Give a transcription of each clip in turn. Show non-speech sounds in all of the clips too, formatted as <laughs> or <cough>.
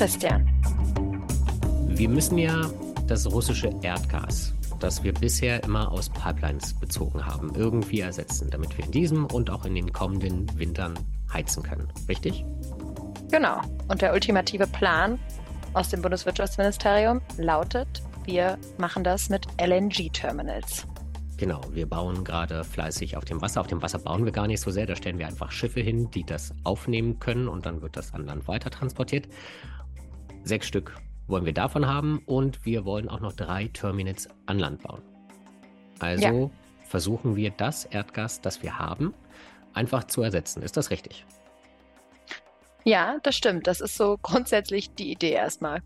Christian. Wir müssen ja das russische Erdgas, das wir bisher immer aus Pipelines bezogen haben, irgendwie ersetzen, damit wir in diesem und auch in den kommenden Wintern heizen können. Richtig? Genau. Und der ultimative Plan aus dem Bundeswirtschaftsministerium lautet, wir machen das mit LNG-Terminals. Genau, wir bauen gerade fleißig auf dem Wasser. Auf dem Wasser bauen wir gar nicht so sehr. Da stellen wir einfach Schiffe hin, die das aufnehmen können und dann wird das an Land weiter transportiert. Sechs Stück wollen wir davon haben und wir wollen auch noch drei Terminals an Land bauen. Also ja. versuchen wir das Erdgas, das wir haben, einfach zu ersetzen. Ist das richtig? Ja, das stimmt. Das ist so grundsätzlich die Idee erstmal.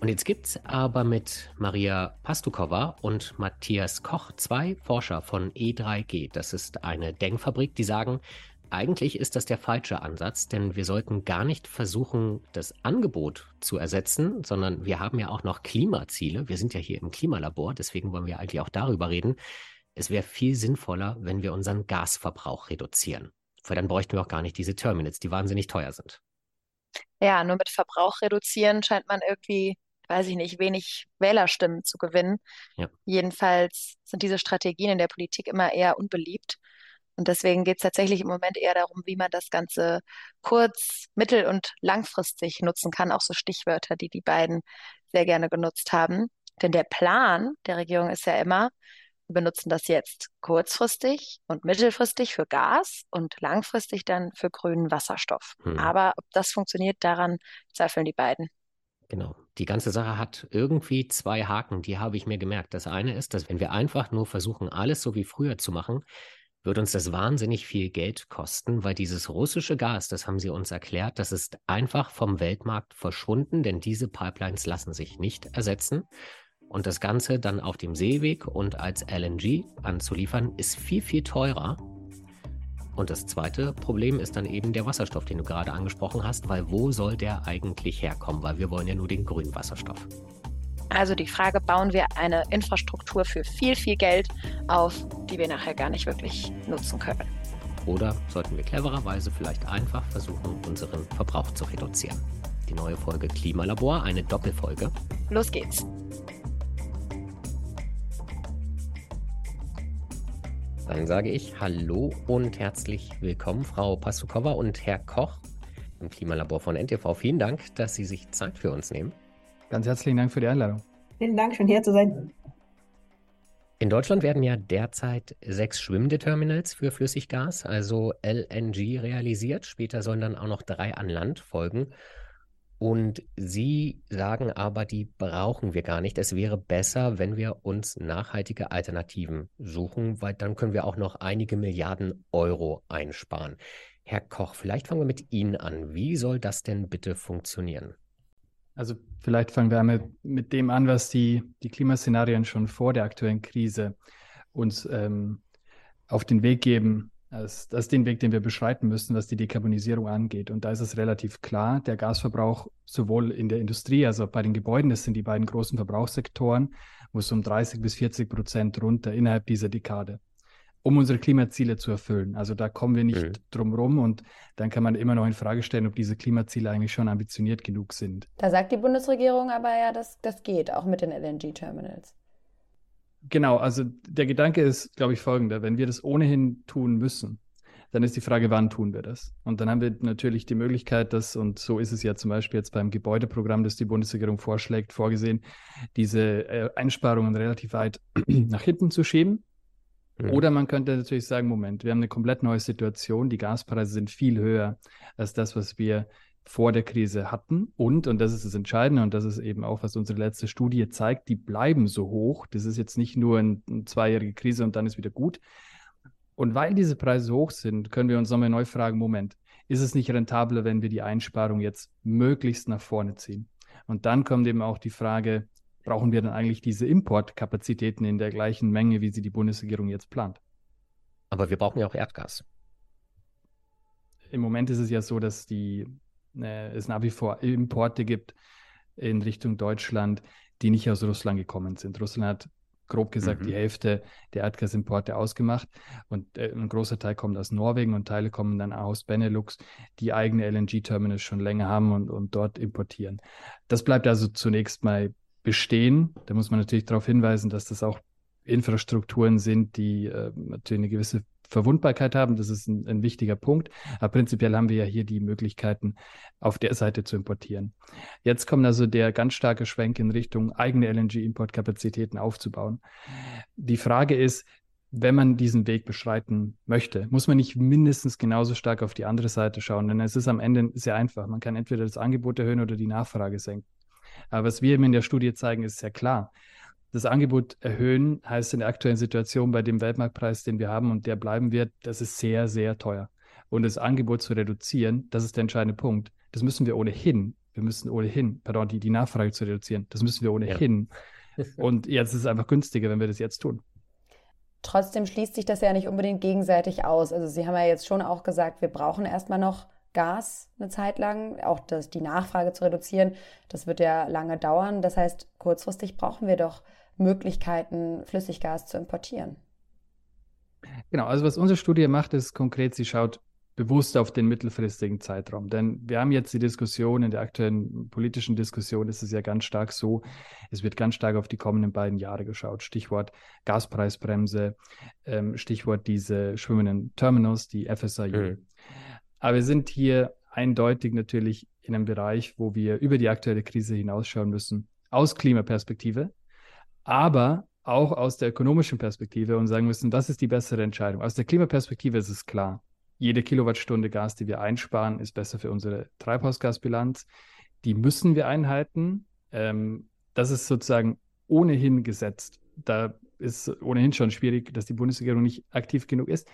Und jetzt gibt es aber mit Maria Pastukova und Matthias Koch zwei Forscher von E3G. Das ist eine Denkfabrik, die sagen, eigentlich ist das der falsche Ansatz, denn wir sollten gar nicht versuchen, das Angebot zu ersetzen, sondern wir haben ja auch noch Klimaziele. Wir sind ja hier im Klimalabor, deswegen wollen wir eigentlich auch darüber reden. Es wäre viel sinnvoller, wenn wir unseren Gasverbrauch reduzieren. Weil dann bräuchten wir auch gar nicht diese Terminals, die wahnsinnig teuer sind. Ja, nur mit Verbrauch reduzieren scheint man irgendwie weiß ich nicht, wenig Wählerstimmen zu gewinnen. Ja. Jedenfalls sind diese Strategien in der Politik immer eher unbeliebt. Und deswegen geht es tatsächlich im Moment eher darum, wie man das Ganze kurz-, mittel- und langfristig nutzen kann. Auch so Stichwörter, die die beiden sehr gerne genutzt haben. Denn der Plan der Regierung ist ja immer, wir benutzen das jetzt kurzfristig und mittelfristig für Gas und langfristig dann für grünen Wasserstoff. Hm. Aber ob das funktioniert, daran zweifeln die beiden. Genau. Die ganze Sache hat irgendwie zwei Haken, die habe ich mir gemerkt. Das eine ist, dass wenn wir einfach nur versuchen, alles so wie früher zu machen, wird uns das wahnsinnig viel Geld kosten, weil dieses russische Gas, das haben sie uns erklärt, das ist einfach vom Weltmarkt verschwunden, denn diese Pipelines lassen sich nicht ersetzen. Und das Ganze dann auf dem Seeweg und als LNG anzuliefern, ist viel, viel teurer und das zweite Problem ist dann eben der Wasserstoff, den du gerade angesprochen hast, weil wo soll der eigentlich herkommen? Weil wir wollen ja nur den grünen Wasserstoff. Also die Frage, bauen wir eine Infrastruktur für viel, viel Geld auf, die wir nachher gar nicht wirklich nutzen können? Oder sollten wir clevererweise vielleicht einfach versuchen, unseren Verbrauch zu reduzieren? Die neue Folge Klimalabor, eine Doppelfolge. Los geht's. Dann sage ich Hallo und herzlich willkommen, Frau Pasukova und Herr Koch im Klimalabor von NTV. Vielen Dank, dass Sie sich Zeit für uns nehmen. Ganz herzlichen Dank für die Einladung. Vielen Dank, schön hier zu sein. In Deutschland werden ja derzeit sechs schwimmende Terminals für Flüssiggas, also LNG, realisiert. Später sollen dann auch noch drei an Land folgen. Und Sie sagen aber, die brauchen wir gar nicht. Es wäre besser, wenn wir uns nachhaltige Alternativen suchen, weil dann können wir auch noch einige Milliarden Euro einsparen. Herr Koch, vielleicht fangen wir mit Ihnen an. Wie soll das denn bitte funktionieren? Also vielleicht fangen wir mit, mit dem an, was die, die Klimaszenarien schon vor der aktuellen Krise uns ähm, auf den Weg geben, das, das, ist den Weg, den wir beschreiten müssen, was die Dekarbonisierung angeht. Und da ist es relativ klar, der Gasverbrauch sowohl in der Industrie, also bei den Gebäuden, das sind die beiden großen Verbrauchssektoren, muss um 30 bis 40 Prozent runter innerhalb dieser Dekade, um unsere Klimaziele zu erfüllen. Also da kommen wir nicht mhm. drum rum und dann kann man immer noch in Frage stellen, ob diese Klimaziele eigentlich schon ambitioniert genug sind. Da sagt die Bundesregierung aber ja, dass das geht, auch mit den LNG-Terminals. Genau, also der Gedanke ist, glaube ich, folgender. Wenn wir das ohnehin tun müssen, dann ist die Frage, wann tun wir das? Und dann haben wir natürlich die Möglichkeit, dass, und so ist es ja zum Beispiel jetzt beim Gebäudeprogramm, das die Bundesregierung vorschlägt, vorgesehen, diese äh, Einsparungen relativ weit <clears throat> nach hinten zu schieben. Mhm. Oder man könnte natürlich sagen, Moment, wir haben eine komplett neue Situation, die Gaspreise sind viel höher als das, was wir vor der Krise hatten. Und, und das ist das Entscheidende, und das ist eben auch, was unsere letzte Studie zeigt, die bleiben so hoch. Das ist jetzt nicht nur eine, eine zweijährige Krise und dann ist wieder gut. Und weil diese Preise hoch sind, können wir uns nochmal neu fragen, Moment, ist es nicht rentabler, wenn wir die Einsparung jetzt möglichst nach vorne ziehen? Und dann kommt eben auch die Frage, brauchen wir dann eigentlich diese Importkapazitäten in der gleichen Menge, wie sie die Bundesregierung jetzt plant? Aber wir brauchen ja auch Erdgas. Im Moment ist es ja so, dass die äh, es nach wie vor Importe gibt in Richtung Deutschland, die nicht aus Russland gekommen sind. Russland hat grob gesagt mhm. die Hälfte der Erdgasimporte ausgemacht. Und äh, ein großer Teil kommt aus Norwegen und Teile kommen dann aus Benelux, die eigene LNG-Terminals schon länger haben und, und dort importieren. Das bleibt also zunächst mal bestehen. Da muss man natürlich darauf hinweisen, dass das auch Infrastrukturen sind, die äh, natürlich eine gewisse Verwundbarkeit haben. Das ist ein, ein, wichtiger Punkt. Aber prinzipiell haben wir ja hier die Möglichkeiten, auf der Seite zu importieren. Jetzt kommt also der ganz starke Schwenk in Richtung eigene LNG-Importkapazitäten aufzubauen. Die Frage ist, wenn man diesen Weg beschreiten möchte, muss man nicht mindestens genauso stark auf die andere Seite schauen, denn es ist am Ende sehr einfach. Man kann entweder das Angebot erhöhen oder die Nachfrage senken. Aber was wir eben in der Studie zeigen, ist sehr klar das Angebot erhöhen heißt in der aktuellen Situation bei dem Weltmarktpreis, den wir haben und der bleiben wird, das ist sehr, sehr teuer. Und das Angebot zu reduzieren, das ist der entscheidende Punkt. Das müssen wir ohnehin. Wir müssen ohnehin, pardon, die, die Nachfrage zu reduzieren, das müssen wir ohnehin. Ja. <laughs> und jetzt ist es einfach günstiger, wenn wir das jetzt tun. Trotzdem schließt sich das ja nicht unbedingt gegenseitig aus. Also Sie haben ja jetzt schon auch gesagt, wir brauchen erstmal noch Gas eine Zeit lang, auch das, die Nachfrage zu reduzieren. Das wird ja lange dauern. Das heißt, kurzfristig brauchen wir doch Möglichkeiten, Flüssiggas zu importieren. Genau, also was unsere Studie macht, ist konkret, sie schaut bewusst auf den mittelfristigen Zeitraum. Denn wir haben jetzt die Diskussion, in der aktuellen politischen Diskussion ist es ja ganz stark so, es wird ganz stark auf die kommenden beiden Jahre geschaut. Stichwort Gaspreisbremse, ähm, Stichwort diese schwimmenden Terminals, die FSIU. Mhm. Aber wir sind hier eindeutig natürlich in einem Bereich, wo wir über die aktuelle Krise hinausschauen müssen, aus Klimaperspektive aber auch aus der ökonomischen Perspektive und sagen müssen, was ist die bessere Entscheidung? Aus der Klimaperspektive ist es klar, jede Kilowattstunde Gas, die wir einsparen, ist besser für unsere Treibhausgasbilanz. Die müssen wir einhalten. Ähm, das ist sozusagen ohnehin gesetzt. Da ist ohnehin schon schwierig, dass die Bundesregierung nicht aktiv genug ist.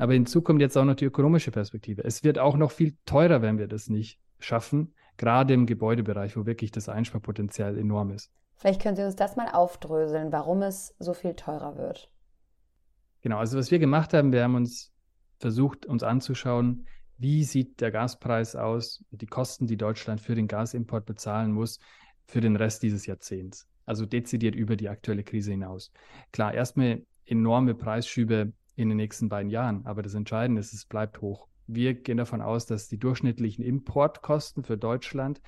Aber hinzu kommt jetzt auch noch die ökonomische Perspektive. Es wird auch noch viel teurer, wenn wir das nicht schaffen, gerade im Gebäudebereich, wo wirklich das Einsparpotenzial enorm ist. Vielleicht können Sie uns das mal aufdröseln, warum es so viel teurer wird. Genau, also was wir gemacht haben, wir haben uns versucht, uns anzuschauen, wie sieht der Gaspreis aus und die Kosten, die Deutschland für den Gasimport bezahlen muss, für den Rest dieses Jahrzehnts. Also dezidiert über die aktuelle Krise hinaus. Klar, erstmal enorme Preisschübe in den nächsten beiden Jahren, aber das Entscheidende ist, es bleibt hoch. Wir gehen davon aus, dass die durchschnittlichen Importkosten für Deutschland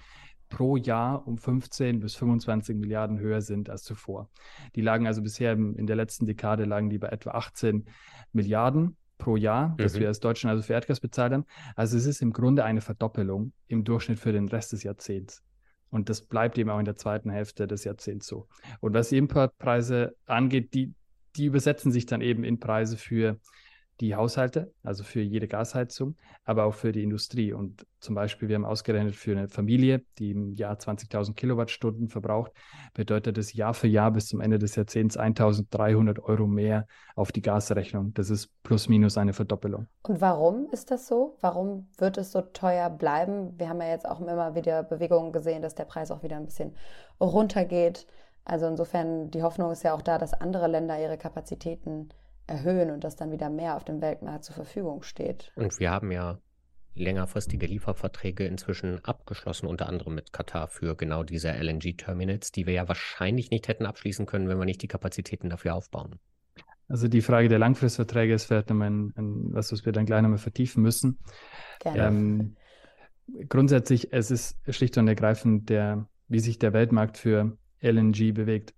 pro Jahr um 15 bis 25 Milliarden höher sind als zuvor. Die lagen also bisher in der letzten Dekade lagen die bei etwa 18 Milliarden pro Jahr, mhm. das wir als Deutschland also für Erdgas bezahlt haben. Also es ist im Grunde eine Verdoppelung im Durchschnitt für den Rest des Jahrzehnts. Und das bleibt eben auch in der zweiten Hälfte des Jahrzehnts so. Und was die Importpreise angeht, die, die übersetzen sich dann eben in Preise für die Haushalte, also für jede Gasheizung, aber auch für die Industrie. Und zum Beispiel, wir haben ausgerechnet für eine Familie, die im Jahr 20.000 Kilowattstunden verbraucht, bedeutet das Jahr für Jahr bis zum Ende des Jahrzehnts 1.300 Euro mehr auf die Gasrechnung. Das ist plus minus eine Verdoppelung. Und warum ist das so? Warum wird es so teuer bleiben? Wir haben ja jetzt auch immer wieder Bewegungen gesehen, dass der Preis auch wieder ein bisschen runtergeht. Also insofern, die Hoffnung ist ja auch da, dass andere Länder ihre Kapazitäten erhöhen und dass dann wieder mehr auf dem Weltmarkt zur Verfügung steht. Und wir haben ja längerfristige Lieferverträge inzwischen abgeschlossen, unter anderem mit Katar für genau diese LNG-Terminals, die wir ja wahrscheinlich nicht hätten abschließen können, wenn wir nicht die Kapazitäten dafür aufbauen. Also die Frage der Langfristverträge ist vielleicht nochmal ein, ein, was, was wir dann gleich nochmal vertiefen müssen. Ähm, grundsätzlich, es ist schlicht und ergreifend der, wie sich der Weltmarkt für LNG bewegt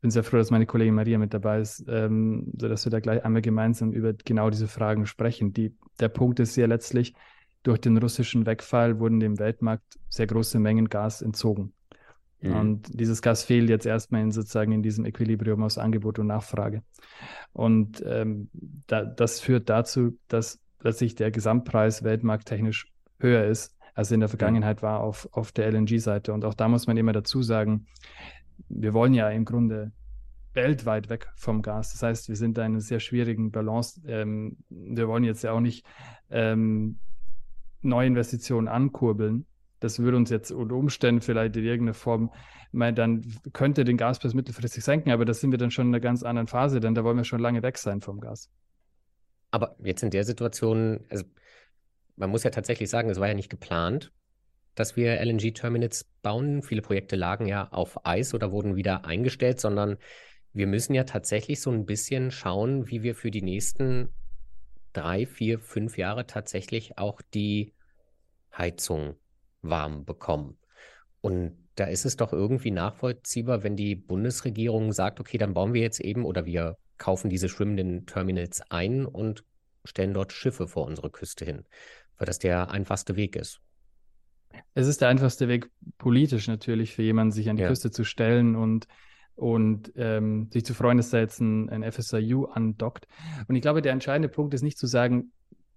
bin sehr froh, dass meine Kollegin Maria mit dabei ist, ähm, sodass wir da gleich einmal gemeinsam über genau diese Fragen sprechen. Die, der Punkt ist ja letztlich, durch den russischen Wegfall wurden dem Weltmarkt sehr große Mengen Gas entzogen. Mhm. Und dieses Gas fehlt jetzt erstmal in, sozusagen in diesem Equilibrium aus Angebot und Nachfrage. Und ähm, da, das führt dazu, dass letztlich der Gesamtpreis weltmarkttechnisch höher ist, als in der Vergangenheit war auf, auf der LNG-Seite. Und auch da muss man immer dazu sagen, wir wollen ja im Grunde weltweit weg vom Gas. Das heißt, wir sind in einer sehr schwierigen Balance. Ähm, wir wollen jetzt ja auch nicht ähm, neue Investitionen ankurbeln. Das würde uns jetzt unter Umständen vielleicht in irgendeiner Form, meine, dann könnte den Gaspreis mittelfristig senken, aber das sind wir dann schon in einer ganz anderen Phase, denn da wollen wir schon lange weg sein vom Gas. Aber jetzt in der Situation, also man muss ja tatsächlich sagen, es war ja nicht geplant dass wir LNG-Terminals bauen. Viele Projekte lagen ja auf Eis oder wurden wieder eingestellt, sondern wir müssen ja tatsächlich so ein bisschen schauen, wie wir für die nächsten drei, vier, fünf Jahre tatsächlich auch die Heizung warm bekommen. Und da ist es doch irgendwie nachvollziehbar, wenn die Bundesregierung sagt, okay, dann bauen wir jetzt eben oder wir kaufen diese schwimmenden Terminals ein und stellen dort Schiffe vor unsere Küste hin, weil das der einfachste Weg ist. Es ist der einfachste Weg politisch natürlich für jemanden, sich an die ja. Küste zu stellen und und ähm, sich zu freuen, dass da jetzt ein, ein FSIU andockt. Und ich glaube, der entscheidende Punkt ist nicht zu sagen,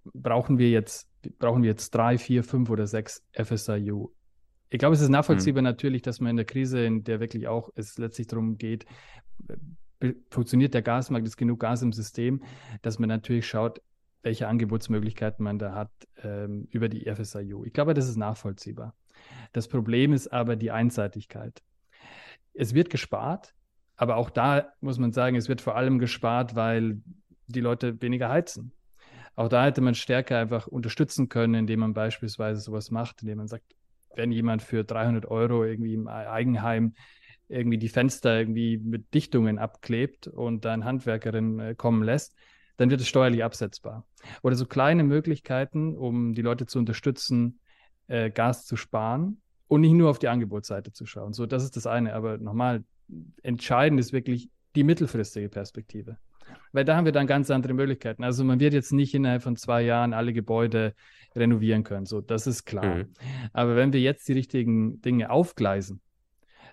brauchen wir jetzt, brauchen wir jetzt drei, vier, fünf oder sechs FSIU. Ich glaube, es ist nachvollziehbar hm. natürlich, dass man in der Krise, in der wirklich auch es letztlich darum geht, funktioniert der Gasmarkt, ist genug Gas im System, dass man natürlich schaut, welche Angebotsmöglichkeiten man da hat ähm, über die FSIU. Ich glaube, das ist nachvollziehbar. Das Problem ist aber die Einseitigkeit es wird gespart, aber auch da muss man sagen, es wird vor allem gespart, weil die Leute weniger heizen. Auch da hätte man stärker einfach unterstützen können, indem man beispielsweise sowas macht, indem man sagt, wenn jemand für 300 Euro irgendwie im Eigenheim irgendwie die Fenster irgendwie mit Dichtungen abklebt und dann Handwerkerin äh, kommen lässt, dann wird es steuerlich absetzbar. Oder so kleine Möglichkeiten, um die Leute zu unterstützen, äh, Gas zu sparen und nicht nur auf die Angebotsseite zu schauen. So, das ist das eine. Aber nochmal, entscheidend ist wirklich die mittelfristige Perspektive. Weil da haben wir dann ganz andere Möglichkeiten. Also man wird jetzt nicht innerhalb von zwei Jahren alle Gebäude renovieren können. So, das ist klar. Mhm. Aber wenn wir jetzt die richtigen Dinge aufgleisen,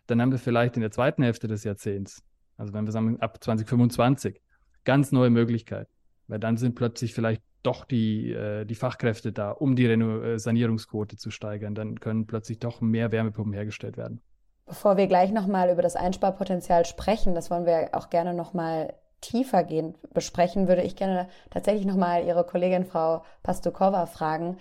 dann haben wir vielleicht in der zweiten Hälfte des Jahrzehnts, also wenn wir sagen ab 2025, ganz neue Möglichkeiten. Weil dann sind plötzlich vielleicht doch die, äh, die Fachkräfte da, um die Reno äh, Sanierungsquote zu steigern. Dann können plötzlich doch mehr Wärmepumpen hergestellt werden. Bevor wir gleich nochmal über das Einsparpotenzial sprechen, das wollen wir auch gerne nochmal tiefergehend besprechen, würde ich gerne tatsächlich nochmal Ihre Kollegin Frau Pastukova fragen,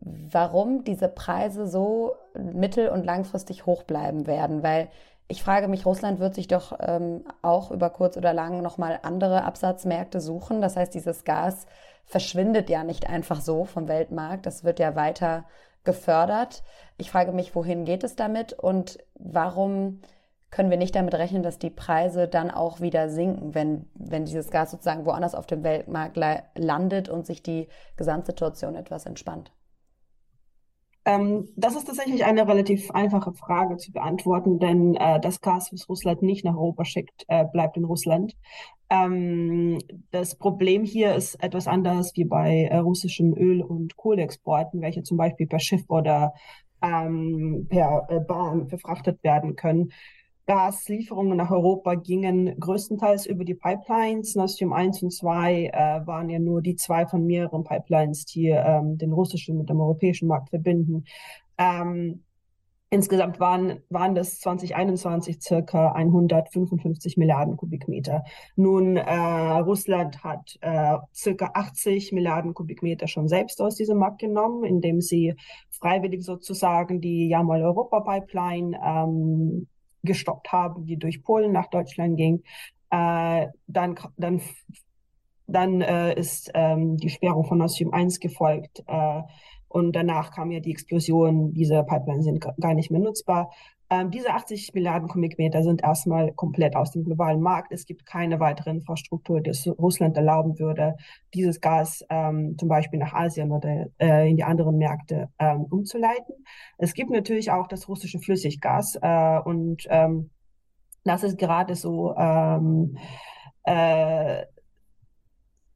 warum diese Preise so mittel- und langfristig hoch bleiben werden. Weil ich frage mich, Russland wird sich doch ähm, auch über kurz oder lang nochmal andere Absatzmärkte suchen. Das heißt, dieses Gas verschwindet ja nicht einfach so vom Weltmarkt. Das wird ja weiter gefördert. Ich frage mich, wohin geht es damit und warum können wir nicht damit rechnen, dass die Preise dann auch wieder sinken, wenn, wenn dieses Gas sozusagen woanders auf dem Weltmarkt landet und sich die Gesamtsituation etwas entspannt? Ähm, das ist tatsächlich eine relativ einfache Frage zu beantworten, denn äh, das Gas, was Russland nicht nach Europa schickt, äh, bleibt in Russland. Ähm, das Problem hier ist etwas anders wie bei äh, russischen Öl- und Kohleexporten, welche zum Beispiel per Schiff oder ähm, per äh, Bahn verfrachtet werden können. Gaslieferungen nach Europa gingen größtenteils über die Pipelines. Nord Stream 1 und 2 äh, waren ja nur die zwei von mehreren Pipelines, die ähm, den russischen mit dem europäischen Markt verbinden. Ähm, insgesamt waren, waren das 2021 circa 155 Milliarden Kubikmeter. Nun, äh, Russland hat äh, circa 80 Milliarden Kubikmeter schon selbst aus diesem Markt genommen, indem sie freiwillig sozusagen die Jamal-Europa-Pipeline ähm, gestoppt haben, die durch Polen nach Deutschland ging. Äh, dann dann, dann äh, ist ähm, die Sperrung von Nord Stream 1 gefolgt. Äh, und danach kam ja die Explosion, diese Pipelines sind gar nicht mehr nutzbar. Ähm, diese 80 Milliarden Kubikmeter sind erstmal komplett aus dem globalen Markt. Es gibt keine weitere Infrastruktur, die es Russland erlauben würde, dieses Gas ähm, zum Beispiel nach Asien oder äh, in die anderen Märkte ähm, umzuleiten. Es gibt natürlich auch das russische Flüssiggas äh, und ähm, das ist gerade so ähm, äh,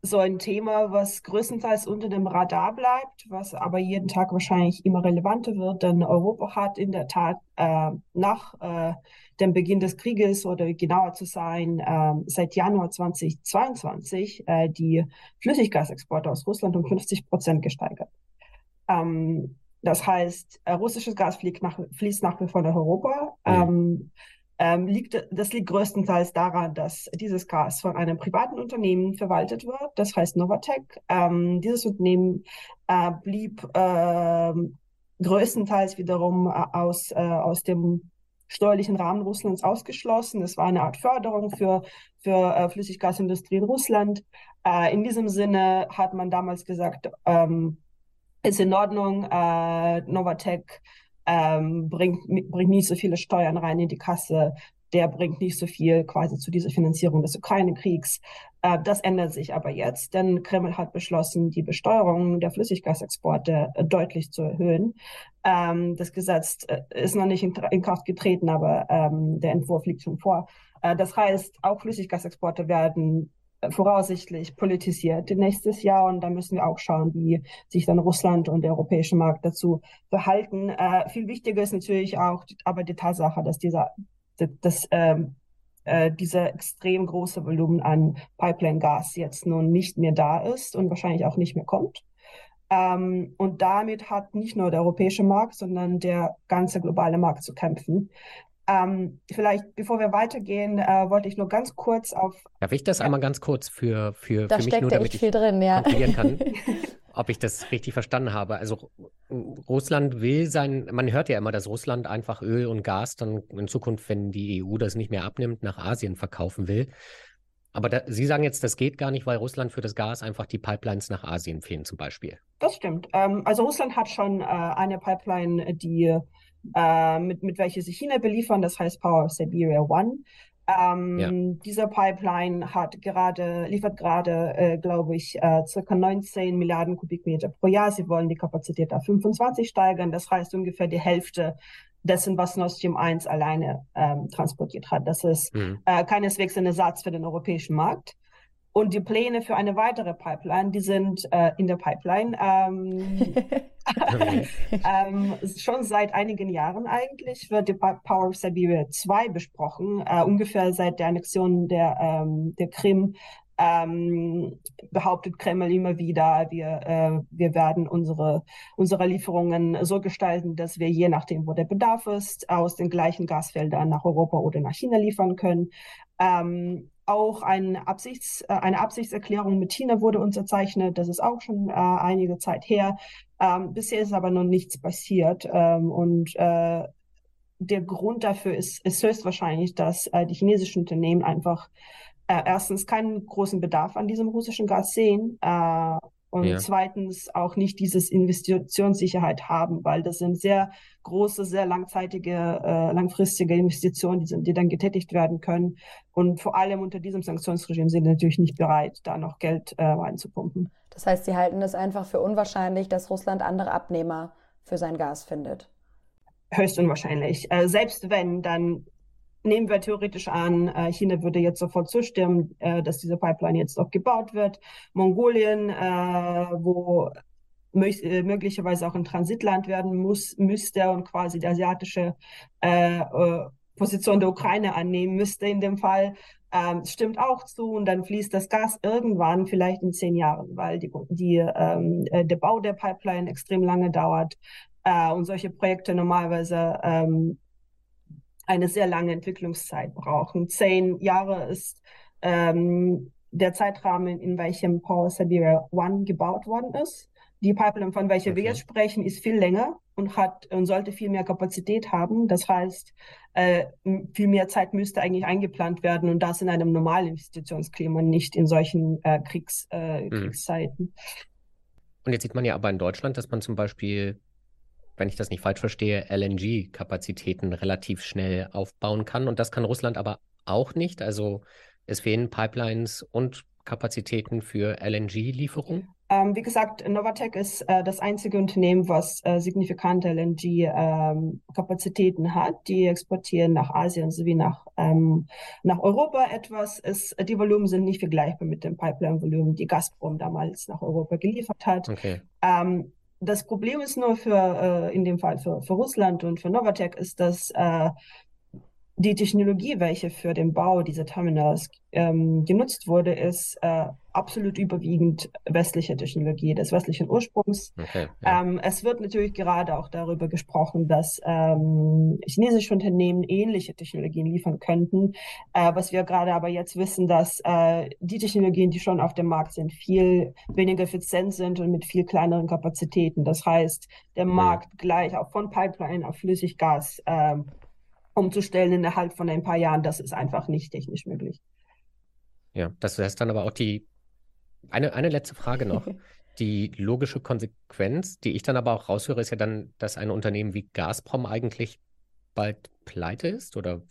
so ein Thema, was größtenteils unter dem Radar bleibt, was aber jeden Tag wahrscheinlich immer relevanter wird, denn Europa hat in der Tat äh, nach äh, dem Beginn des Krieges oder genauer zu sein, äh, seit Januar 2022 äh, die Flüssiggasexporte aus Russland um 50 Prozent gesteigert. Ähm, das heißt, äh, russisches Gas nach, fließt nach wie vor nach Europa. Mhm. Ähm, ähm, liegt, das liegt größtenteils daran, dass dieses Gas von einem privaten Unternehmen verwaltet wird, das heißt Novatec. Ähm, dieses Unternehmen äh, blieb äh, größtenteils wiederum äh, aus, äh, aus dem steuerlichen Rahmen Russlands ausgeschlossen. Es war eine Art Förderung für, für äh, Flüssiggasindustrie in Russland. Äh, in diesem Sinne hat man damals gesagt, ähm, ist in Ordnung, äh, Novatec ähm, bringt, bringt nicht so viele Steuern rein in die Kasse. der bringt nicht so viel quasi zu dieser Finanzierung des Ukraine-Kriegs. Äh, das ändert sich aber jetzt, denn Kreml hat beschlossen, die Besteuerung der Flüssiggasexporte äh, deutlich zu erhöhen. Ähm, das Gesetz äh, ist noch nicht in, in Kraft getreten, aber ähm, der Entwurf liegt schon vor. Äh, das heißt, auch Flüssiggasexporte werden voraussichtlich politisiert nächstes Jahr und da müssen wir auch schauen, wie sich dann Russland und der europäische Markt dazu verhalten. Äh, viel wichtiger ist natürlich auch aber die Tatsache, dass dieser dass ähm, äh, dieser extrem große Volumen an Pipeline-Gas jetzt nun nicht mehr da ist und wahrscheinlich auch nicht mehr kommt. Ähm, und damit hat nicht nur der europäische Markt, sondern der ganze globale Markt zu kämpfen. Ähm, vielleicht, bevor wir weitergehen, äh, wollte ich nur ganz kurz auf. Darf ich das ja. einmal ganz kurz für, für, da für mich nur, damit ich viel drin, ja. kontrollieren kann, <laughs> ob ich das richtig verstanden habe? Also Russland will sein, man hört ja immer, dass Russland einfach Öl und Gas dann in Zukunft, wenn die EU das nicht mehr abnimmt, nach Asien verkaufen will. Aber da, Sie sagen jetzt, das geht gar nicht, weil Russland für das Gas einfach die Pipelines nach Asien fehlen, zum Beispiel. Das stimmt. Ähm, also Russland hat schon äh, eine Pipeline, die äh, mit, mit welcher sie China beliefern, das heißt Power of Siberia One. Ähm, ja. Dieser Pipeline hat gerade, liefert gerade, äh, glaube ich, äh, circa 19 Milliarden Kubikmeter pro Jahr. Sie wollen die Kapazität auf 25 steigern. Das heißt ungefähr die Hälfte dessen, was Nord Stream 1 alleine ähm, transportiert hat. Das ist mhm. äh, keineswegs ein Ersatz für den europäischen Markt. Und die Pläne für eine weitere Pipeline, die sind äh, in der Pipeline. Ähm, <laughs> ähm, schon seit einigen Jahren eigentlich wird die Power of Siberia 2 besprochen, äh, ungefähr seit der Annexion der, ähm, der Krim. Ähm, behauptet Kreml immer wieder, wir, äh, wir werden unsere, unsere Lieferungen so gestalten, dass wir je nachdem, wo der Bedarf ist, aus den gleichen Gasfeldern nach Europa oder nach China liefern können. Ähm, auch eine, Absichts, äh, eine Absichtserklärung mit China wurde unterzeichnet. Das ist auch schon äh, einige Zeit her. Ähm, bisher ist aber noch nichts passiert. Ähm, und äh, der Grund dafür ist, ist höchstwahrscheinlich, dass äh, die chinesischen Unternehmen einfach äh, erstens keinen großen Bedarf an diesem russischen Gas sehen äh, und ja. zweitens auch nicht dieses Investitionssicherheit haben, weil das sind sehr große, sehr langzeitige, äh, langfristige Investitionen, die, sind, die dann getätigt werden können. Und vor allem unter diesem Sanktionsregime sind sie natürlich nicht bereit, da noch Geld äh, reinzupumpen. Das heißt, sie halten es einfach für unwahrscheinlich, dass Russland andere Abnehmer für sein Gas findet. Höchst unwahrscheinlich. Äh, selbst wenn, dann nehmen wir theoretisch an, äh, China würde jetzt sofort zustimmen, äh, dass diese Pipeline jetzt auch gebaut wird. Mongolien, äh, wo möglicherweise auch ein Transitland werden muss, müsste und quasi die asiatische Position der Ukraine annehmen müsste in dem Fall. Ähm, stimmt auch zu und dann fließt das Gas irgendwann, vielleicht in zehn Jahren, weil die, die, ähm, der Bau der Pipeline extrem lange dauert äh, und solche Projekte normalerweise ähm, eine sehr lange Entwicklungszeit brauchen. Zehn Jahre ist ähm, der Zeitrahmen, in welchem Power Siberia One gebaut worden ist. Die Pipeline, von welcher okay. wir jetzt sprechen, ist viel länger und hat und sollte viel mehr Kapazität haben. Das heißt, äh, viel mehr Zeit müsste eigentlich eingeplant werden und das in einem normalen Investitionsklima, nicht in solchen äh, Kriegs, äh, mhm. Kriegszeiten. Und jetzt sieht man ja aber in Deutschland, dass man zum Beispiel wenn ich das nicht falsch verstehe, LNG-Kapazitäten relativ schnell aufbauen kann. Und das kann Russland aber auch nicht. Also es fehlen Pipelines und Kapazitäten für LNG-Lieferung. Ähm, wie gesagt, Novatec ist äh, das einzige Unternehmen, was äh, signifikante LNG-Kapazitäten ähm, hat. Die exportieren nach Asien sowie nach, ähm, nach Europa etwas. Es, die Volumen sind nicht vergleichbar mit dem Pipeline-Volumen, die Gazprom damals nach Europa geliefert hat. Okay. Ähm, das Problem ist nur für, äh, in dem Fall für, für Russland und für Novatec, ist, dass äh, die Technologie, welche für den Bau dieser Terminals ähm, genutzt wurde, ist äh, absolut überwiegend westliche Technologie, des westlichen Ursprungs. Okay, ja. ähm, es wird natürlich gerade auch darüber gesprochen, dass ähm, chinesische Unternehmen ähnliche Technologien liefern könnten. Äh, was wir gerade aber jetzt wissen, dass äh, die Technologien, die schon auf dem Markt sind, viel weniger effizient sind und mit viel kleineren Kapazitäten. Das heißt, der Markt ja. gleich auch von Pipeline auf Flüssiggas äh, umzustellen innerhalb von ein paar Jahren, das ist einfach nicht technisch möglich. Ja, das heißt dann aber auch die, eine, eine letzte Frage noch. <laughs> die logische Konsequenz, die ich dann aber auch raushöre, ist ja dann, dass ein Unternehmen wie Gazprom eigentlich bald pleite ist oder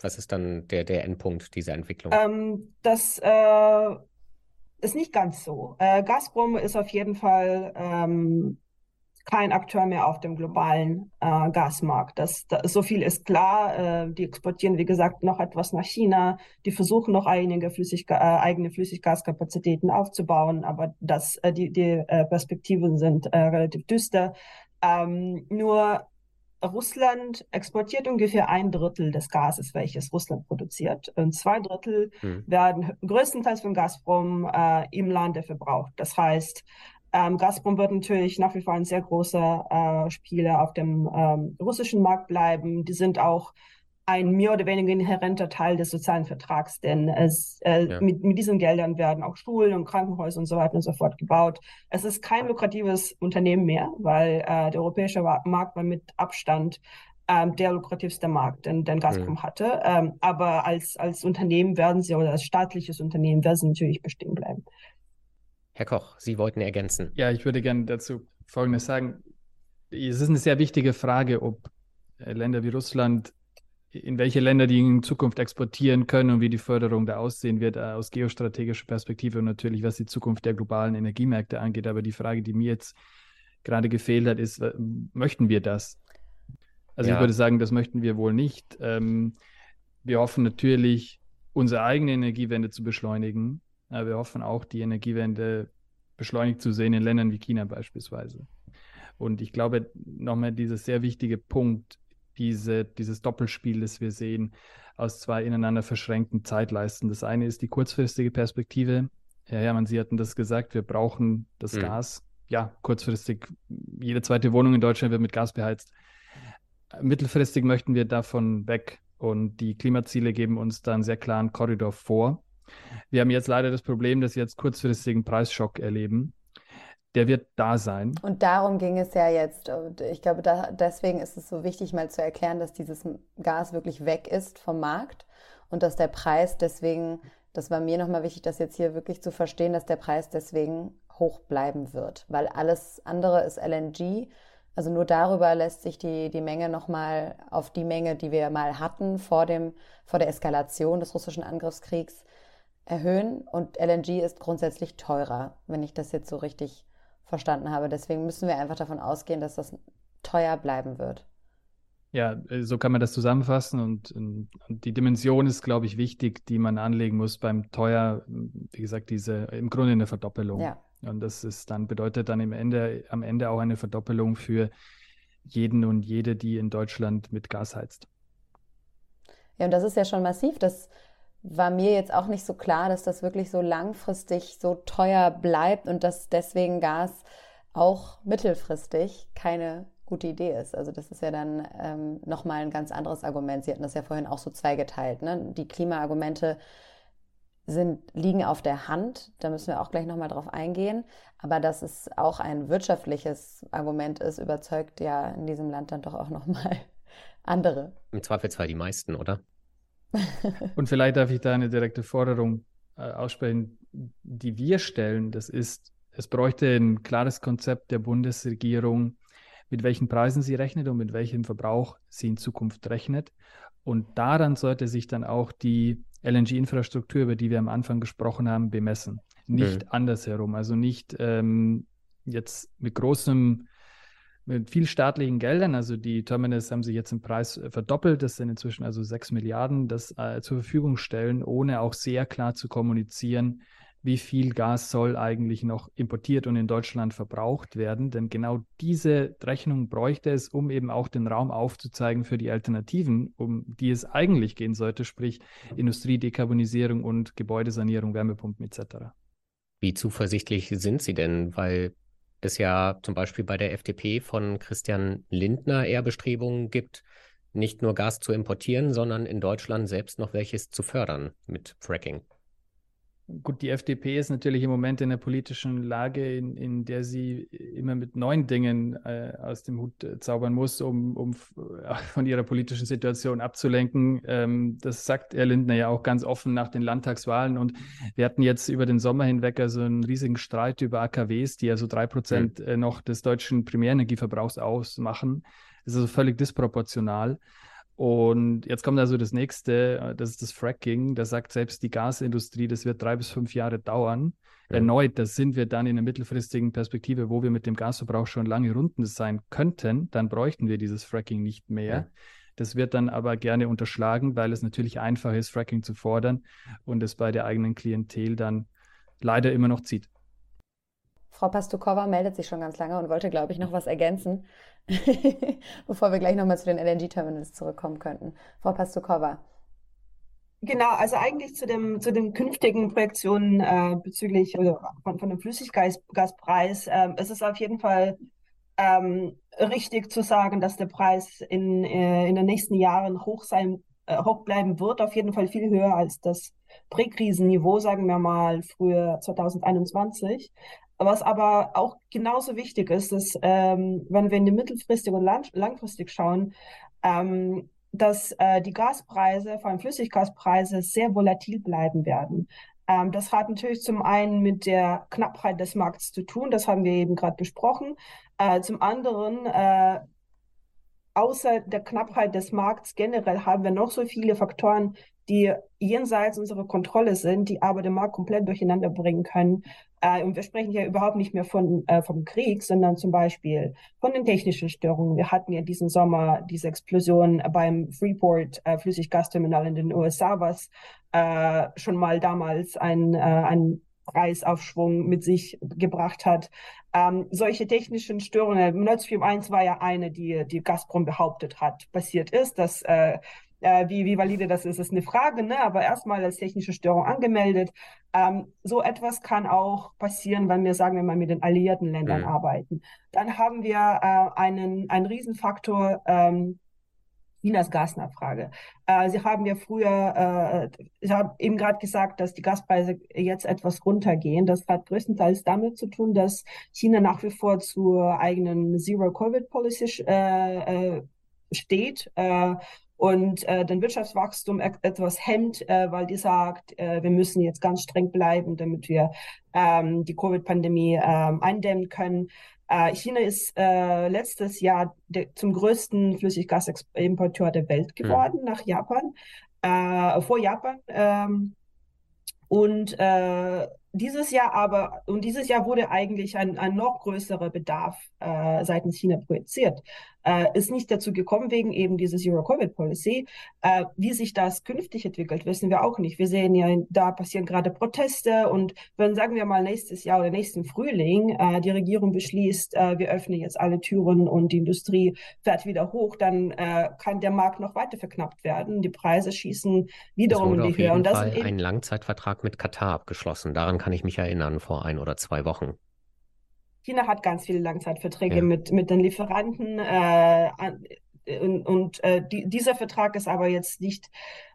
Was ist dann der, der Endpunkt dieser Entwicklung? Ähm, das äh, ist nicht ganz so. Äh, Gazprom ist auf jeden Fall ähm, kein Akteur mehr auf dem globalen äh, Gasmarkt. Das, das, so viel ist klar. Äh, die exportieren, wie gesagt, noch etwas nach China. Die versuchen noch einige Flüssigga äh, eigene Flüssiggaskapazitäten aufzubauen, aber das, äh, die, die äh, Perspektiven sind äh, relativ düster. Ähm, nur Russland exportiert ungefähr ein Drittel des Gases, welches Russland produziert. Und zwei Drittel hm. werden größtenteils von Gazprom äh, im Lande verbraucht. Das heißt, ähm, Gazprom wird natürlich nach wie vor ein sehr großer äh, Spieler auf dem ähm, russischen Markt bleiben. Die sind auch ein mehr oder weniger inhärenter Teil des sozialen Vertrags, denn es, äh, ja. mit, mit diesen Geldern werden auch Schulen und Krankenhäuser und so weiter und so fort gebaut. Es ist kein lukratives Unternehmen mehr, weil äh, der europäische Markt war mit Abstand ähm, der lukrativste Markt, den, den Gazprom mhm. hatte. Ähm, aber als, als Unternehmen werden sie oder als staatliches Unternehmen werden sie natürlich bestehen bleiben. Herr Koch, Sie wollten ergänzen. Ja, ich würde gerne dazu Folgendes sagen. Es ist eine sehr wichtige Frage, ob äh, Länder wie Russland in welche Länder die in Zukunft exportieren können und wie die Förderung da aussehen wird, äh, aus geostrategischer Perspektive und natürlich, was die Zukunft der globalen Energiemärkte angeht. Aber die Frage, die mir jetzt gerade gefehlt hat, ist, möchten wir das? Also ja. ich würde sagen, das möchten wir wohl nicht. Ähm, wir hoffen natürlich, unsere eigene Energiewende zu beschleunigen. Aber wir hoffen auch, die Energiewende beschleunigt zu sehen in Ländern wie China beispielsweise. Und ich glaube, nochmal dieser sehr wichtige Punkt, diese, dieses Doppelspiel, das wir sehen, aus zwei ineinander verschränkten Zeitleisten. Das eine ist die kurzfristige Perspektive. Herr Hermann, Sie hatten das gesagt, wir brauchen das mhm. Gas. Ja, kurzfristig, jede zweite Wohnung in Deutschland wird mit Gas beheizt. Mittelfristig möchten wir davon weg und die Klimaziele geben uns da einen sehr klaren Korridor vor. Wir haben jetzt leider das Problem, dass wir jetzt kurzfristigen Preisschock erleben der wird da sein. Und darum ging es ja jetzt. Und ich glaube, da, deswegen ist es so wichtig, mal zu erklären, dass dieses Gas wirklich weg ist vom Markt und dass der Preis deswegen, das war mir nochmal wichtig, das jetzt hier wirklich zu verstehen, dass der Preis deswegen hoch bleiben wird, weil alles andere ist LNG. Also nur darüber lässt sich die, die Menge nochmal auf die Menge, die wir mal hatten vor, dem, vor der Eskalation des russischen Angriffskriegs, erhöhen. Und LNG ist grundsätzlich teurer, wenn ich das jetzt so richtig verstanden habe. Deswegen müssen wir einfach davon ausgehen, dass das teuer bleiben wird. Ja, äh, so kann man das zusammenfassen und, und die Dimension ist, glaube ich, wichtig, die man anlegen muss beim Teuer. Wie gesagt, diese im Grunde eine Verdoppelung. Ja. Und das ist dann bedeutet dann im Ende, am Ende auch eine Verdoppelung für jeden und jede, die in Deutschland mit Gas heizt. Ja, und das ist ja schon massiv. Das war mir jetzt auch nicht so klar, dass das wirklich so langfristig so teuer bleibt und dass deswegen Gas auch mittelfristig keine gute Idee ist. Also das ist ja dann ähm, nochmal ein ganz anderes Argument. Sie hatten das ja vorhin auch so zweigeteilt. Ne? Die Klimaargumente sind, liegen auf der Hand. Da müssen wir auch gleich nochmal drauf eingehen. Aber dass es auch ein wirtschaftliches Argument ist, überzeugt ja in diesem Land dann doch auch nochmal <laughs> andere. Im Zweifelsfall die meisten, oder? <laughs> Und vielleicht darf ich da eine direkte Forderung äh, aussprechen, die wir stellen. Das ist, es bräuchte ein klares Konzept der Bundesregierung, mit welchen Preisen sie rechnet und mit welchem Verbrauch sie in Zukunft rechnet. Und daran sollte sich dann auch die LNG-Infrastruktur, über die wir am Anfang gesprochen haben, bemessen. Nicht mhm. andersherum. Also nicht ähm, jetzt mit großem mit viel staatlichen Geldern. Also die Terminals haben sich jetzt im Preis äh, verdoppelt. Das sind inzwischen also sechs Milliarden, das äh, zur Verfügung stellen, ohne auch sehr klar zu kommunizieren, wie viel Gas soll eigentlich noch importiert und in Deutschland verbraucht werden. Denn genau diese Rechnung bräuchte es, um eben auch den Raum aufzuzeigen für die Alternativen, um die es eigentlich gehen sollte, sprich Industriedekarbonisierung und Gebäudesanierung, Wärmepumpen etc. Wie zuversichtlich sind Sie denn? Weil es ja zum Beispiel bei der FDP von Christian Lindner eher Bestrebungen gibt, nicht nur Gas zu importieren, sondern in Deutschland selbst noch welches zu fördern mit Fracking. Gut, die FDP ist natürlich im Moment in der politischen Lage, in, in der sie immer mit neuen Dingen äh, aus dem Hut äh, zaubern muss, um, um äh, von ihrer politischen Situation abzulenken. Ähm, das sagt Herr Lindner ja auch ganz offen nach den Landtagswahlen. Und wir hatten jetzt über den Sommer hinweg also einen riesigen Streit über AKWs, die also drei Prozent mhm. noch des deutschen Primärenergieverbrauchs ausmachen. Das ist also völlig disproportional. Und jetzt kommt also das nächste, äh, das ist das Fracking. Da sagt selbst die Gasindustrie, das wird drei bis fünf Jahre dauern. Ja. Erneut, da sind wir dann in einer mittelfristigen Perspektive, wo wir mit dem Gasverbrauch schon lange Runden sein könnten. Dann bräuchten wir dieses Fracking nicht mehr. Ja. Das wird dann aber gerne unterschlagen, weil es natürlich einfach ist, Fracking zu fordern und es bei der eigenen Klientel dann leider immer noch zieht. Frau Pastukova meldet sich schon ganz lange und wollte, glaube ich, noch was ergänzen, <laughs> bevor wir gleich nochmal zu den LNG-Terminals zurückkommen könnten. Frau Pastukova. Genau, also eigentlich zu dem, zu den künftigen Projektionen äh, bezüglich also von, von dem Flüssiggaspreis. Äh, es ist auf jeden Fall ähm, richtig zu sagen, dass der Preis in, äh, in den nächsten Jahren hoch sein, äh, hoch bleiben wird, auf jeden Fall viel höher als das Präkrisenniveau, sagen wir mal, früher 2021. Was aber auch genauso wichtig ist, ist, ähm, wenn wir in die mittelfristig und lang langfristig schauen, ähm, dass äh, die Gaspreise, vor allem Flüssiggaspreise, sehr volatil bleiben werden. Ähm, das hat natürlich zum einen mit der Knappheit des Markts zu tun, das haben wir eben gerade besprochen. Äh, zum anderen, äh, außer der Knappheit des Markts generell haben wir noch so viele Faktoren, die jenseits unserer Kontrolle sind, die aber den Markt komplett durcheinander bringen können. Äh, und wir sprechen hier überhaupt nicht mehr von, äh, vom Krieg, sondern zum Beispiel von den technischen Störungen. Wir hatten ja diesen Sommer diese Explosion beim Freeport äh, Flüssiggasterminal in den USA, was äh, schon mal damals ein, äh, ein Preisaufschwung mit sich gebracht hat. Ähm, solche technischen Störungen, Nord Stream 1 war ja eine, die, die Gazprom behauptet hat, passiert ist. dass äh, äh, wie, wie valide das ist, ist eine Frage, ne? aber erstmal als technische Störung angemeldet. Ähm, so etwas kann auch passieren, wenn wir, sagen wir mal, mit den alliierten Ländern mhm. arbeiten. Dann haben wir äh, einen, einen Riesenfaktor, ähm, Chinas Gasnachfrage. Äh, Sie haben ja früher, äh, ich habe eben gerade gesagt, dass die Gaspreise jetzt etwas runtergehen. Das hat größtenteils damit zu tun, dass China nach wie vor zur eigenen Zero-Covid-Policy äh, äh, steht. Und äh, den Wirtschaftswachstum e etwas hemmt, äh, weil die sagt, äh, wir müssen jetzt ganz streng bleiben, damit wir ähm, die Covid-Pandemie ähm, eindämmen können. Äh, China ist äh, letztes Jahr zum größten Flüssiggasimporteur der Welt hm. geworden, mhm. nach Japan, äh, vor Japan. Ähm, und äh, dieses Jahr aber, und dieses Jahr wurde eigentlich ein, ein noch größerer Bedarf äh, seitens China projiziert. Äh, ist nicht dazu gekommen wegen eben dieser Zero-Covid-Policy. Äh, wie sich das künftig entwickelt, wissen wir auch nicht. Wir sehen ja, da passieren gerade Proteste und wenn, sagen wir mal, nächstes Jahr oder nächsten Frühling äh, die Regierung beschließt, äh, wir öffnen jetzt alle Türen und die Industrie fährt wieder hoch, dann äh, kann der Markt noch weiter verknappt werden. Die Preise schießen wiederum in die Höhe. Und das Fall ein Langzeitvertrag mit Katar abgeschlossen. Daran kann ich mich erinnern, vor ein oder zwei Wochen. China hat ganz viele Langzeitverträge ja. mit, mit den Lieferanten. Äh, und, und äh, die, dieser Vertrag ist aber jetzt nicht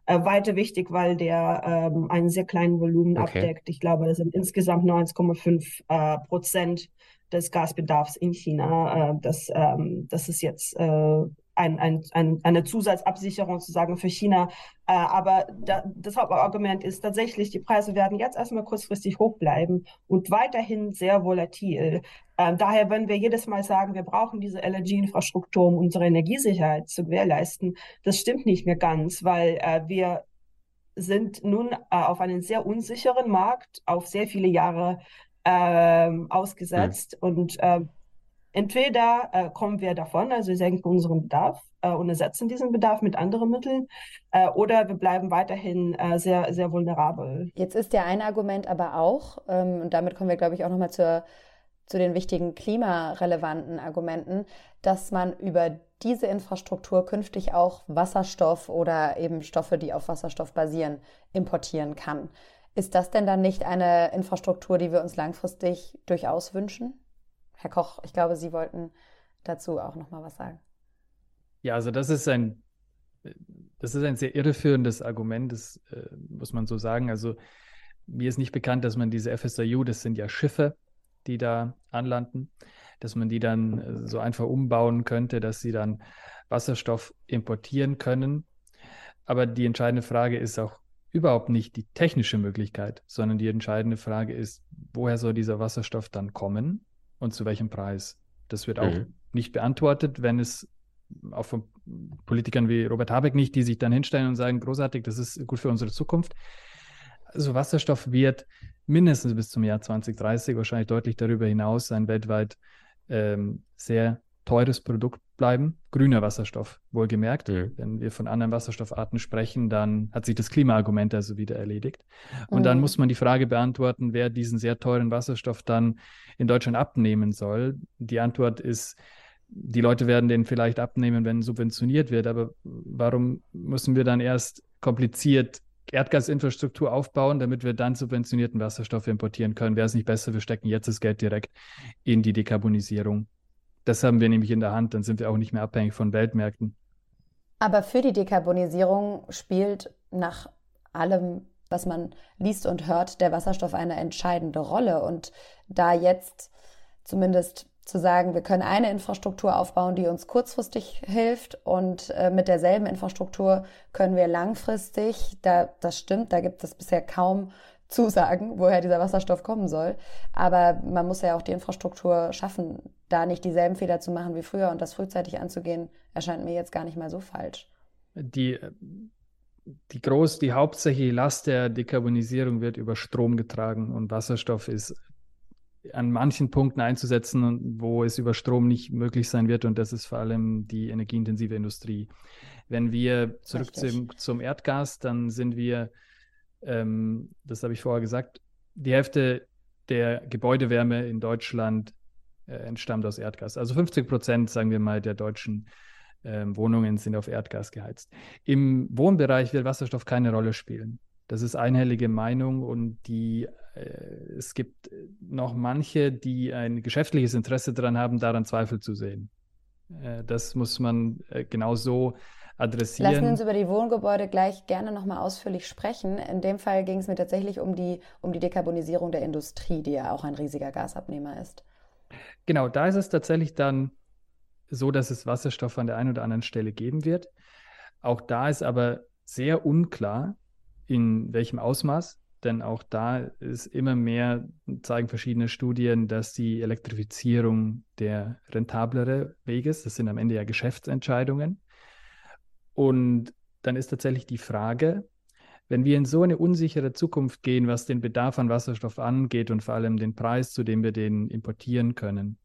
äh, weiter wichtig, weil der ähm, einen sehr kleinen Volumen okay. abdeckt. Ich glaube, das sind insgesamt 9,5 äh, Prozent des Gasbedarfs in China. Äh, das, ähm, das ist jetzt äh, ein, ein, ein, eine Zusatzabsicherung sozusagen für China. Äh, aber da, das Hauptargument ist tatsächlich, die Preise werden jetzt erstmal kurzfristig hoch bleiben und weiterhin sehr volatil. Äh, daher, wenn wir jedes Mal sagen, wir brauchen diese LNG-Infrastruktur, um unsere Energiesicherheit zu gewährleisten, das stimmt nicht mehr ganz, weil äh, wir sind nun äh, auf einen sehr unsicheren Markt auf sehr viele Jahre ähm, ausgesetzt mhm. und äh, Entweder äh, kommen wir davon, also wir senken unseren Bedarf äh, und ersetzen diesen Bedarf mit anderen Mitteln, äh, oder wir bleiben weiterhin äh, sehr, sehr vulnerabel. Jetzt ist ja ein Argument aber auch, ähm, und damit kommen wir, glaube ich, auch nochmal zur, zu den wichtigen klimarelevanten Argumenten, dass man über diese Infrastruktur künftig auch Wasserstoff oder eben Stoffe, die auf Wasserstoff basieren, importieren kann. Ist das denn dann nicht eine Infrastruktur, die wir uns langfristig durchaus wünschen? Herr Koch, ich glaube, Sie wollten dazu auch noch mal was sagen. Ja, also das ist ein, das ist ein sehr irreführendes Argument, das äh, muss man so sagen. Also mir ist nicht bekannt, dass man diese FSIU, das sind ja Schiffe, die da anlanden, dass man die dann äh, so einfach umbauen könnte, dass sie dann Wasserstoff importieren können. Aber die entscheidende Frage ist auch überhaupt nicht die technische Möglichkeit, sondern die entscheidende Frage ist, woher soll dieser Wasserstoff dann kommen? Und zu welchem Preis. Das wird auch mhm. nicht beantwortet, wenn es auch von Politikern wie Robert Habeck nicht, die sich dann hinstellen und sagen, großartig, das ist gut für unsere Zukunft. Also Wasserstoff wird mindestens bis zum Jahr 2030, wahrscheinlich deutlich darüber hinaus, ein weltweit ähm, sehr teures Produkt bleiben. Grüner Wasserstoff, wohlgemerkt. Mhm. Wenn wir von anderen Wasserstoffarten sprechen, dann hat sich das Klimaargument also wieder erledigt. Und mhm. dann muss man die Frage beantworten, wer diesen sehr teuren Wasserstoff dann in Deutschland abnehmen soll. Die Antwort ist, die Leute werden den vielleicht abnehmen, wenn subventioniert wird. Aber warum müssen wir dann erst kompliziert Erdgasinfrastruktur aufbauen, damit wir dann subventionierten Wasserstoff importieren können? Wäre es nicht besser, wir stecken jetzt das Geld direkt in die Dekarbonisierung? Das haben wir nämlich in der Hand, dann sind wir auch nicht mehr abhängig von Weltmärkten. Aber für die Dekarbonisierung spielt nach allem, was man liest und hört, der Wasserstoff eine entscheidende Rolle. Und da jetzt zumindest zu sagen, wir können eine Infrastruktur aufbauen, die uns kurzfristig hilft und äh, mit derselben Infrastruktur können wir langfristig, da, das stimmt, da gibt es bisher kaum Zusagen, woher dieser Wasserstoff kommen soll. Aber man muss ja auch die Infrastruktur schaffen, da nicht dieselben Fehler zu machen wie früher und das frühzeitig anzugehen, erscheint mir jetzt gar nicht mal so falsch. Die, die groß, die hauptsächliche Last der Dekarbonisierung wird über Strom getragen und Wasserstoff ist an manchen Punkten einzusetzen, wo es über Strom nicht möglich sein wird. Und das ist vor allem die energieintensive Industrie. Wenn wir zurück zum, zum, Erdgas, dann sind wir, ähm, das habe ich vorher gesagt, die Hälfte der Gebäudewärme in Deutschland äh, entstammt aus Erdgas. Also 50 Prozent, sagen wir mal, der deutschen ähm, Wohnungen sind auf Erdgas geheizt. Im Wohnbereich wird Wasserstoff keine Rolle spielen. Das ist einhellige Meinung und die äh, es gibt noch manche, die ein geschäftliches Interesse daran haben, daran Zweifel zu sehen. Äh, das muss man äh, genau so adressieren. Lassen wir uns über die Wohngebäude gleich gerne nochmal ausführlich sprechen. In dem Fall ging es mir tatsächlich um die, um die Dekarbonisierung der Industrie, die ja auch ein riesiger Gasabnehmer ist. Genau, da ist es tatsächlich dann so, dass es Wasserstoff an der einen oder anderen Stelle geben wird. Auch da ist aber sehr unklar, in welchem Ausmaß denn auch da ist immer mehr, zeigen verschiedene Studien, dass die Elektrifizierung der rentablere Weg ist. Das sind am Ende ja Geschäftsentscheidungen. Und dann ist tatsächlich die Frage, wenn wir in so eine unsichere Zukunft gehen, was den Bedarf an Wasserstoff angeht und vor allem den Preis, zu dem wir den importieren können,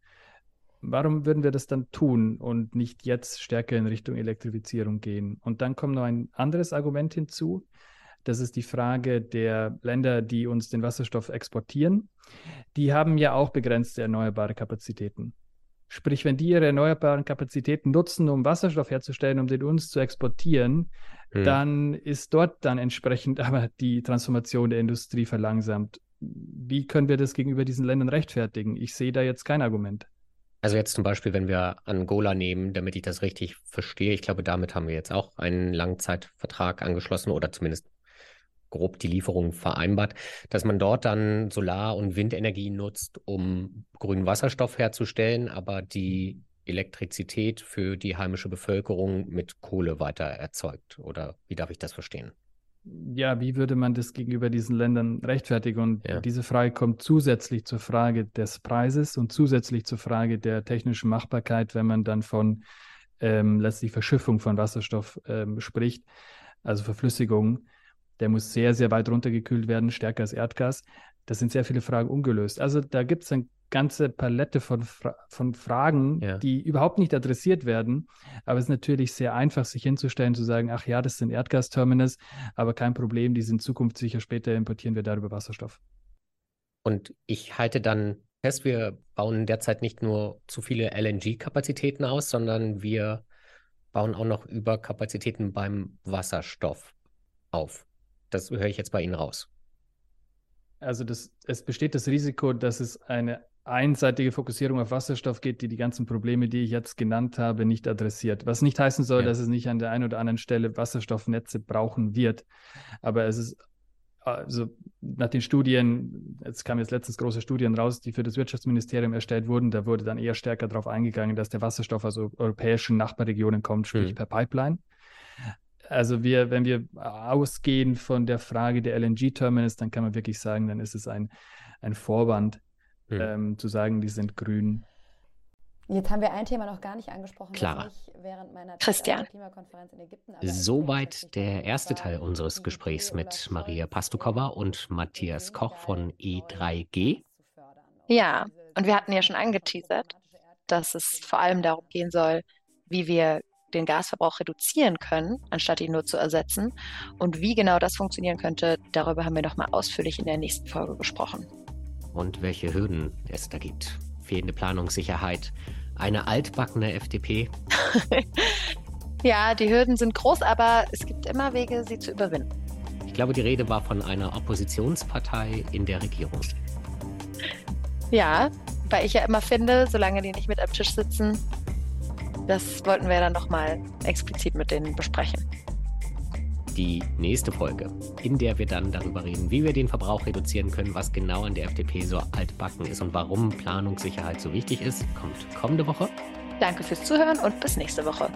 warum würden wir das dann tun und nicht jetzt stärker in Richtung Elektrifizierung gehen? Und dann kommt noch ein anderes Argument hinzu. Das ist die Frage der Länder, die uns den Wasserstoff exportieren. Die haben ja auch begrenzte erneuerbare Kapazitäten. Sprich, wenn die ihre erneuerbaren Kapazitäten nutzen, um Wasserstoff herzustellen, um den uns zu exportieren, hm. dann ist dort dann entsprechend <laughs> aber die Transformation der Industrie verlangsamt. Wie können wir das gegenüber diesen Ländern rechtfertigen? Ich sehe da jetzt kein Argument. Also jetzt zum Beispiel, wenn wir Angola nehmen, damit ich das richtig verstehe, ich glaube, damit haben wir jetzt auch einen Langzeitvertrag angeschlossen oder zumindest grob die Lieferung vereinbart, dass man dort dann Solar- und Windenergie nutzt, um grünen Wasserstoff herzustellen, aber die Elektrizität für die heimische Bevölkerung mit Kohle weiter erzeugt. Oder wie darf ich das verstehen? Ja, wie würde man das gegenüber diesen Ländern rechtfertigen? Und ja. diese Frage kommt zusätzlich zur Frage des Preises und zusätzlich zur Frage der technischen Machbarkeit, wenn man dann von ähm, letztlich Verschiffung von Wasserstoff ähm, spricht, also Verflüssigung. Der muss sehr, sehr weit runtergekühlt werden, stärker als Erdgas. Das sind sehr viele Fragen ungelöst. Also da gibt es eine ganze Palette von, Fra von Fragen, ja. die überhaupt nicht adressiert werden. Aber es ist natürlich sehr einfach, sich hinzustellen, zu sagen, ach ja, das sind Erdgasterminals, aber kein Problem, die sind zukunftssicher, später importieren wir darüber Wasserstoff. Und ich halte dann fest, wir bauen derzeit nicht nur zu viele LNG-Kapazitäten aus, sondern wir bauen auch noch Überkapazitäten beim Wasserstoff auf. Das höre ich jetzt bei Ihnen raus. Also das, es besteht das Risiko, dass es eine einseitige Fokussierung auf Wasserstoff geht, die die ganzen Probleme, die ich jetzt genannt habe, nicht adressiert. Was nicht heißen soll, ja. dass es nicht an der einen oder anderen Stelle Wasserstoffnetze brauchen wird. Aber es ist also nach den Studien, jetzt kamen jetzt letztens große Studien raus, die für das Wirtschaftsministerium erstellt wurden, da wurde dann eher stärker darauf eingegangen, dass der Wasserstoff aus europäischen Nachbarregionen kommt, sprich mhm. per Pipeline. Also wir, wenn wir ausgehen von der Frage der LNG-Terminals, dann kann man wirklich sagen, dann ist es ein, ein Vorwand, hm. ähm, zu sagen, die sind grün. Jetzt haben wir ein Thema noch gar nicht angesprochen, Clara. das ich während meiner Christian. Klimakonferenz in Ägypten. Soweit der erste Teil unseres Gesprächs mit Maria Pastukova und Matthias Koch von E3G. Ja, und wir hatten ja schon angeteasert, dass es vor allem darum gehen soll, wie wir den Gasverbrauch reduzieren können, anstatt ihn nur zu ersetzen. Und wie genau das funktionieren könnte, darüber haben wir nochmal ausführlich in der nächsten Folge gesprochen. Und welche Hürden es da gibt. Fehlende Planungssicherheit, eine altbackene FDP. <laughs> ja, die Hürden sind groß, aber es gibt immer Wege, sie zu überwinden. Ich glaube, die Rede war von einer Oppositionspartei in der Regierung. Ja, weil ich ja immer finde, solange die nicht mit am Tisch sitzen, das wollten wir dann nochmal explizit mit denen besprechen. Die nächste Folge, in der wir dann darüber reden, wie wir den Verbrauch reduzieren können, was genau an der FDP so altbacken ist und warum Planungssicherheit so wichtig ist, kommt kommende Woche. Danke fürs Zuhören und bis nächste Woche.